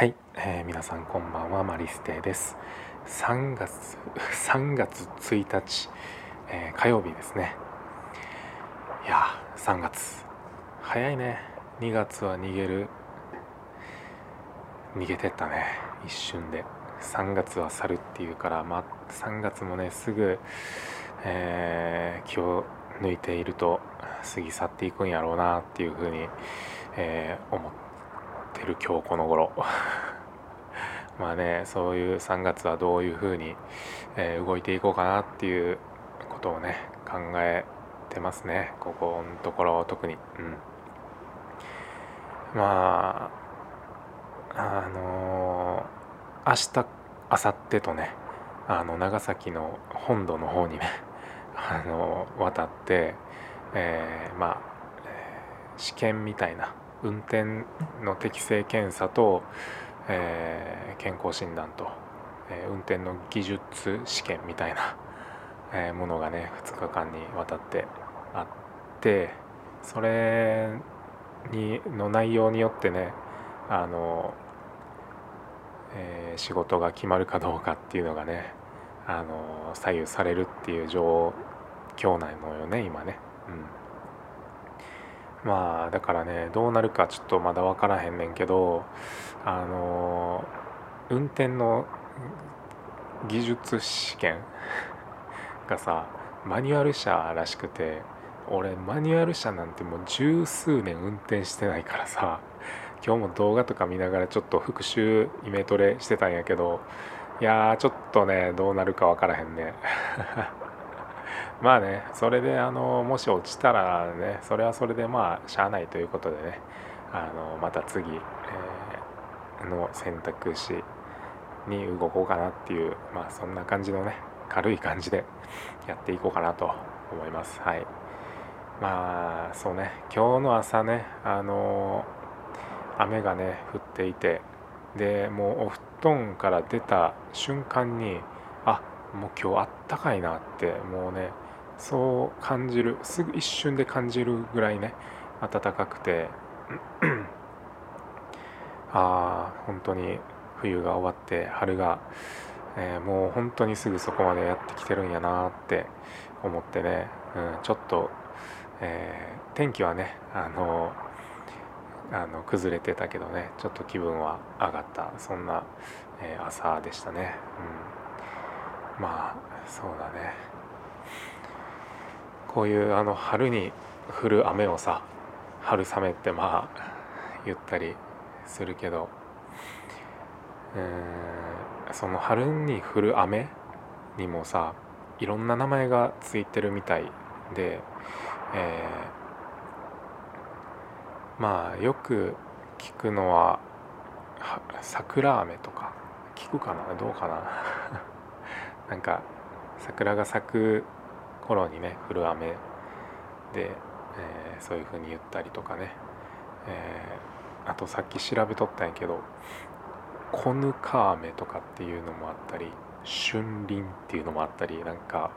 はい、えー、皆さんこんばんはマリステです。3月 3月1日、えー、火曜日ですね。いや3月。早いね。2月は逃げる。逃げてったね。一瞬で。3月は去るっていうからまあ3月もねすぐ、えー、気を抜いていると過ぎ去っていくんやろうなっていうふうに、えー、思ってる今日この頃。まあねそういう3月はどういうふうに、えー、動いていこうかなっていうことをね考えてますね。ここのところ特に。うん。まああのー、明日明後日とねあの長崎の本土の方にね あの渡って、えー、まあ試験みたいな運転の適正検査と、えー、健康診断と、えー、運転の技術試験みたいな、えー、ものがね2日間にわたってあってそれにの内容によってねあの、え仕事が決まるかどうかっていうのがねあの左右されるっていう状況なのよね今ね。うんまあだからねどうなるかちょっとまだ分からへんねんけどあの運転の技術試験 がさマニュアル車らしくて俺マニュアル車なんてもう十数年運転してないからさ今日も動画とか見ながらちょっと復習イメトレしてたんやけどいやーちょっとねどうなるか分からへんね。まあねそれであのもし落ちたらねそれはそれでまあしゃあないということでねあのまた次、えー、の選択肢に動こうかなっていうまあそんな感じのね軽い感じでやっていこうかなと思います。はい。まあそうね今日の朝ねあの雨がね降っていてでもうお布団から出た瞬間にあもう今日あったかいなってもうねそう感じる。すぐ一瞬で感じるぐらいね暖かくて。ああ本当に冬が終わって春が、えー、もう本当にすぐそこまでやってきてるんやなって思ってね、うん、ちょっと、えー、天気はねあのあの崩れてたけどねちょっと気分は上がった。そんな、えー、朝でしたね、うん、まあそうだね。こういうあの春に降る雨をさ春雨ってまあ言ったりするけどうんその春に降る雨にもさいろんな名前がついてるみたいで、えー、まあよく聞くのは桜雨とか聞くかな？どうかな？なんか桜が咲く頃にね降る雨で、えー、そういう風に言ったりとかね、えー、あとさっき調べとったんやけど「コヌカ雨」とかっていうのもあったり「春林」っていうのもあったりなんか、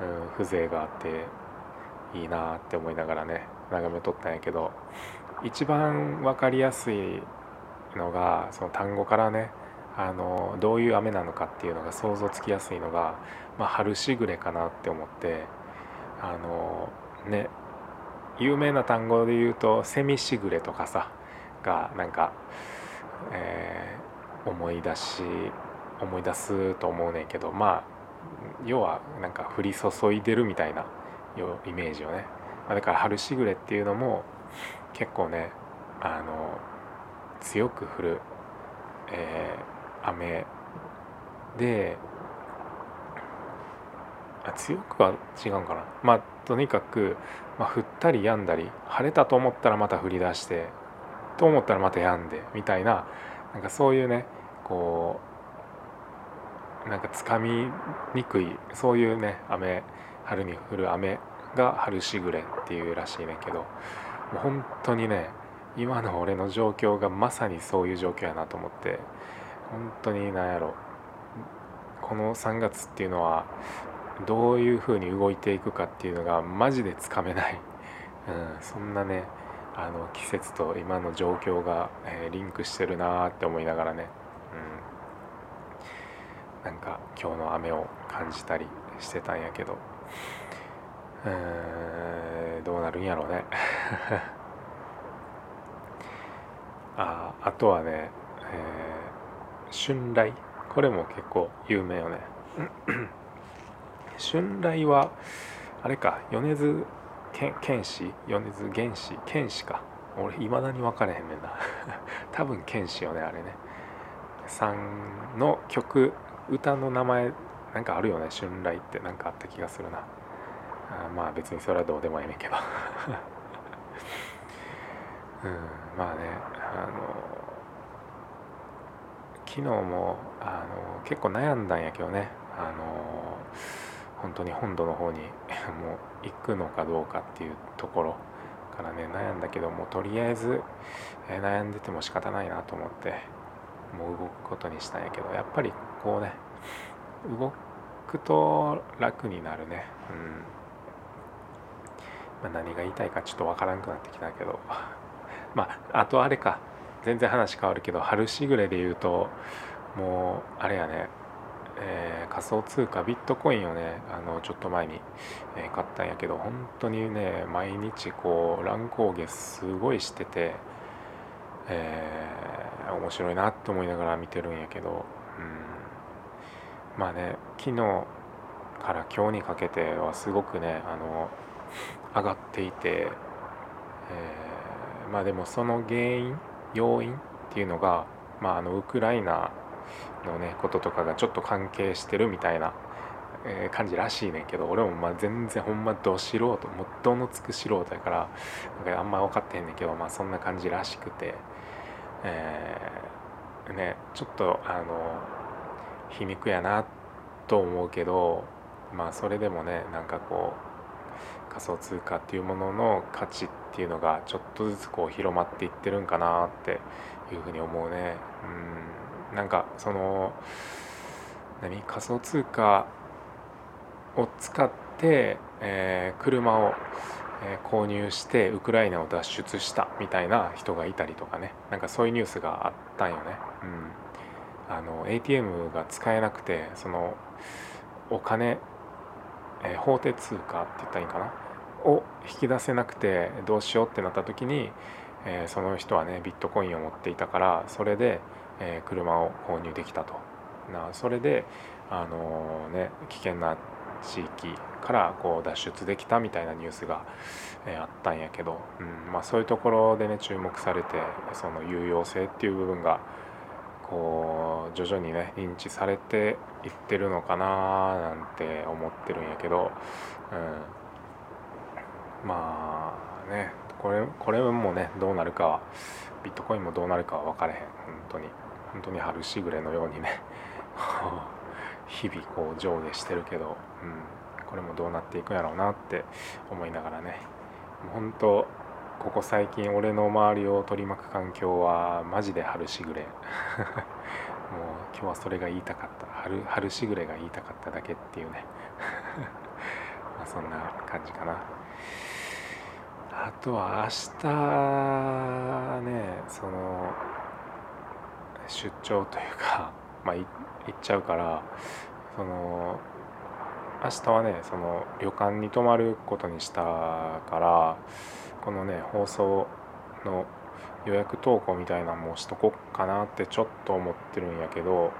うん、風情があっていいなって思いながらね眺めとったんやけど一番分かりやすいのがその単語からねあのどういう雨なのかっていうのが想像つきやすいのが、まあ、春しぐれかなって思ってあのね有名な単語で言うと「セミしぐれ」とかさがなんか、えー、思い出し思い出すと思うねんけどまあ要はなんか降り注いでるみたいなイメージをね、まあ、だから春しぐれっていうのも結構ねあの強く降る、えー雨。であ強くは違うかな。まあとにかく、まあ、降ったり止んだり晴れたと思ったらまた降り出してと思ったらまた止んでみたいななんかそういうねこうなんかつかみにくいそういうね雨春に降る雨が春しぐれっていうらしいねんけどもう本当にね今の俺の状況がまさにそういう状況やなと思って本当に何やろ。この3月っていうのはどういう風に動いていくかっていうのがマジでつかめない、うん、そんなねあの季節と今の状況が、えー、リンクしてるなーって思いながらね、うん、なんか今日の雨を感じたりしてたんやけど、えー、どうなるんやろうね。ああとはね、えー、春雷。これも結構有名よね。春雷はあれか米津玄師？米津玄師？剣士か。俺いまだに分かれへんねんな。多分剣士よねあれね。さんの曲歌の名前なんかあるよね春雷って。何かあった気がするな。あまあ別にそれはどうでもいいねんけど。うんまあねあの昨日もあの結構悩んだんやけどね。あの本当に本土の方に もう行くのかどうかっていうところからね悩んだけどもとりあえず、え悩んでても仕方ないなと思ってもう動くことにしたんやけどやっぱりこうね動くと楽になるね。うん、まあ、何が言いたいかちょっとわからんくなってきたけど。まああとあれか。全然話変わるけど春しぐれで言うともうあれやね。えー、仮想通貨ビットコインをねあのちょっと前に、え、買ったんやけど本当にね毎日こう乱高下すごいしてて、えー、面白いなって思いながら見てるんやけど、うん、まあね昨日から今日にかけてはすごくねあの上がっていて、えー、まあでもその原因要因っていうのが、まあ、あのウクライナのねこととかがちょっと関係してるみたいな、え感じらしいねんけど俺もまあ全然ほんまど素人もっどのつく素人やからなんかあんま分かってへんねんけどまあそんな感じらしくて、えー、ねちょっとあの皮肉やなと思うけどまあそれでもねなんかこう仮想通貨っていうものの価値っていうのがちょっとずつこう広まっていってるんかなっていうふうに思うね。うんなんかその何？仮想通貨を使って、えー、車を、え、購入してウクライナを脱出したみたいな人がいたりとかねなんかそういうニュースがあったんよね。うん、あの ATM が使えなくてそのお金、えー、法定通貨って言ったらいいかな？を引き出せなくてどうしようってなった時に、えー、その人はねビットコインを持っていたからそれで、えー、車を購入できたと。なそれであのー、ね危険な地域からこう脱出できたみたいなニュースが、え、あったんやけど、うんまあ、そういうところでね注目されてその有用性っていう部分がこう徐々にね認知されていってるのかななんて思ってるんやけど、うん、まあねこれこれもねどうなるかはビットコインもどうなるかは分かれへん。本当に。本当に春しぐれのようにね 日々こう上下してるけど、うん、これもどうなっていくんやろうなって思いながらね。本当ここ最近俺の周りを取り巻く環境はマジで春しぐれ。もう今日はそれが言いたかった。春春しぐれが言いたかっただけっていうね。まあそんな感じかな。あとは明日ねその出張というか、まあ、行っちゃうからその明日はねその旅館に泊まることにしたからこのね放送の予約投稿みたいなのもしとこっかなってちょっと思ってるんやけど、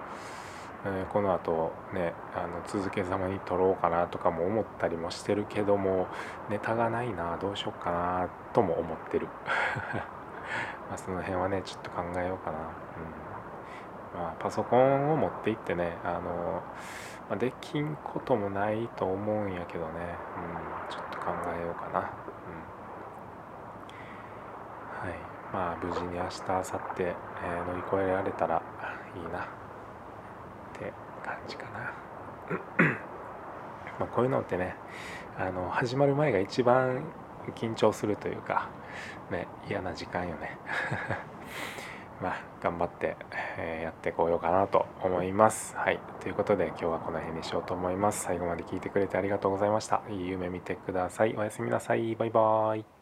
えー、このあとねあの続けざまに撮ろうかなとかも思ったりもしてるけどもネタがないなどうしよっかなとも思ってる。まあその辺はねちょっと考えようかな。うん。まあ、パソコンを持って行ってねあの、まあ、できんこともないと思うんやけどね、うん、ちょっと考えようかな、うん、はいまあ無事に明日明後日、えー、乗り越えられたらいいなって感じかな まこういうのってねあの始まる前が一番緊張するというかね嫌な時間よね まあ、頑張って、えやってこようかなと思います。はい。ということで今日はこの辺にしようと思います。最後まで聞いてくれてありがとうございました。いい夢見てください。おやすみなさい。バイバーイ。